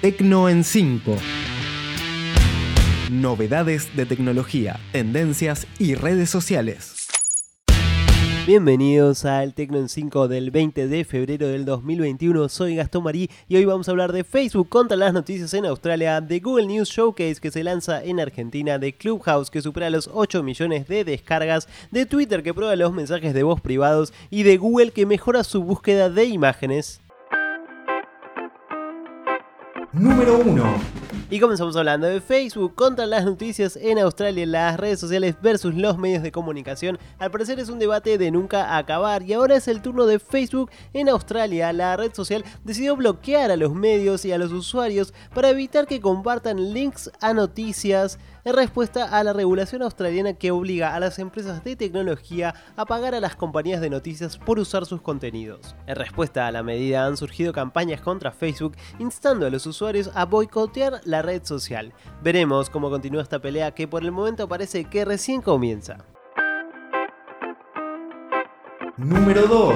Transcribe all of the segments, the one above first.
Tecno en 5. Novedades de tecnología, tendencias y redes sociales. Bienvenidos al Tecno en 5 del 20 de febrero del 2021. Soy Gastón Marí y hoy vamos a hablar de Facebook contra las noticias en Australia, de Google News Showcase que se lanza en Argentina, de Clubhouse que supera los 8 millones de descargas, de Twitter que prueba los mensajes de voz privados y de Google que mejora su búsqueda de imágenes. Número 1. Y comenzamos hablando de Facebook contra las noticias en Australia, las redes sociales versus los medios de comunicación. Al parecer es un debate de nunca acabar y ahora es el turno de Facebook en Australia. La red social decidió bloquear a los medios y a los usuarios para evitar que compartan links a noticias en respuesta a la regulación australiana que obliga a las empresas de tecnología a pagar a las compañías de noticias por usar sus contenidos. En respuesta a la medida han surgido campañas contra Facebook instando a los usuarios a boicotear la red social. Veremos cómo continúa esta pelea que por el momento parece que recién comienza. Número 2.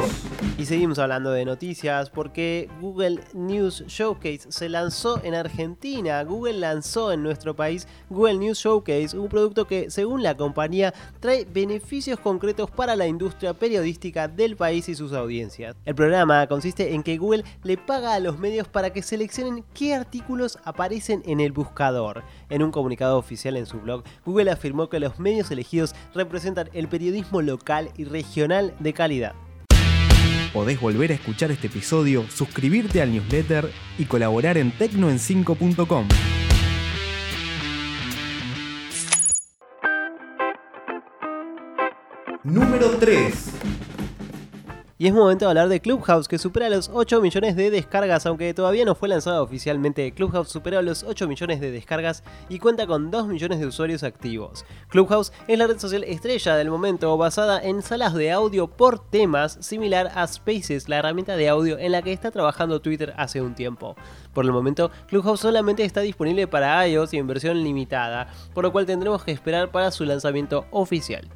Y seguimos hablando de noticias porque Google News Showcase se lanzó en Argentina. Google lanzó en nuestro país Google News Showcase, un producto que según la compañía trae beneficios concretos para la industria periodística del país y sus audiencias. El programa consiste en que Google le paga a los medios para que seleccionen qué artículos aparecen en el buscador. En un comunicado oficial en su blog, Google afirmó que los medios elegidos representan el periodismo local y regional de calidad Podés volver a escuchar este episodio, suscribirte al newsletter y colaborar en tecnoen5.com. Número 3. Y es momento de hablar de Clubhouse, que supera los 8 millones de descargas, aunque todavía no fue lanzado oficialmente. Clubhouse superó los 8 millones de descargas y cuenta con 2 millones de usuarios activos. Clubhouse es la red social estrella del momento, basada en salas de audio por temas, similar a Spaces, la herramienta de audio en la que está trabajando Twitter hace un tiempo. Por el momento, Clubhouse solamente está disponible para iOS y en versión limitada, por lo cual tendremos que esperar para su lanzamiento oficial.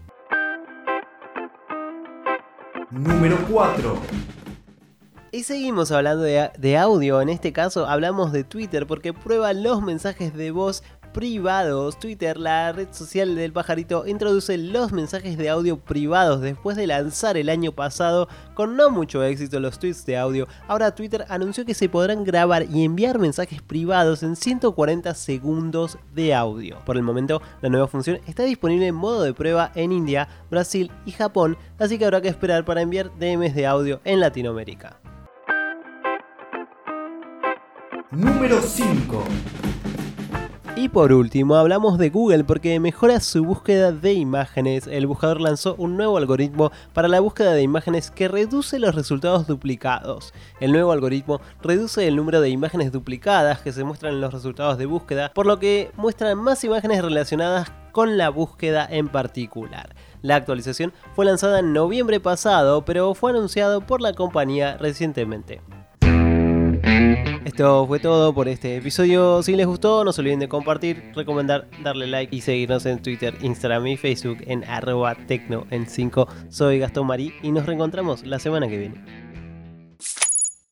Número 4. Y seguimos hablando de, audio, en este caso hablamos de Twitter porque prueba los mensajes de voz privados. Twitter, la red social del pajarito, introduce los mensajes de audio privados después de lanzar el año pasado con no mucho éxito los tweets de audio. Ahora Twitter anunció que se podrán grabar y enviar mensajes privados en 140 segundos de audio. Por el momento, la nueva función está disponible en modo de prueba en India, Brasil y Japón, así que habrá que esperar para enviar DMs de audio en Latinoamérica. Número 5. Y por último, hablamos de Google porque mejora su búsqueda de imágenes. El buscador lanzó un nuevo algoritmo para la búsqueda de imágenes que reduce los resultados duplicados. El nuevo algoritmo reduce el número de imágenes duplicadas que se muestran en los resultados de búsqueda, por lo que muestran más imágenes relacionadas con la búsqueda en particular. La actualización fue lanzada en noviembre pasado, pero fue anunciado por la compañía recientemente. Esto fue todo por este episodio. Si les gustó, no se olviden de compartir, recomendar, darle like y seguirnos en Twitter, Instagram y Facebook en arroba tecno en 5. Soy Gastón Marí y nos reencontramos la semana que viene.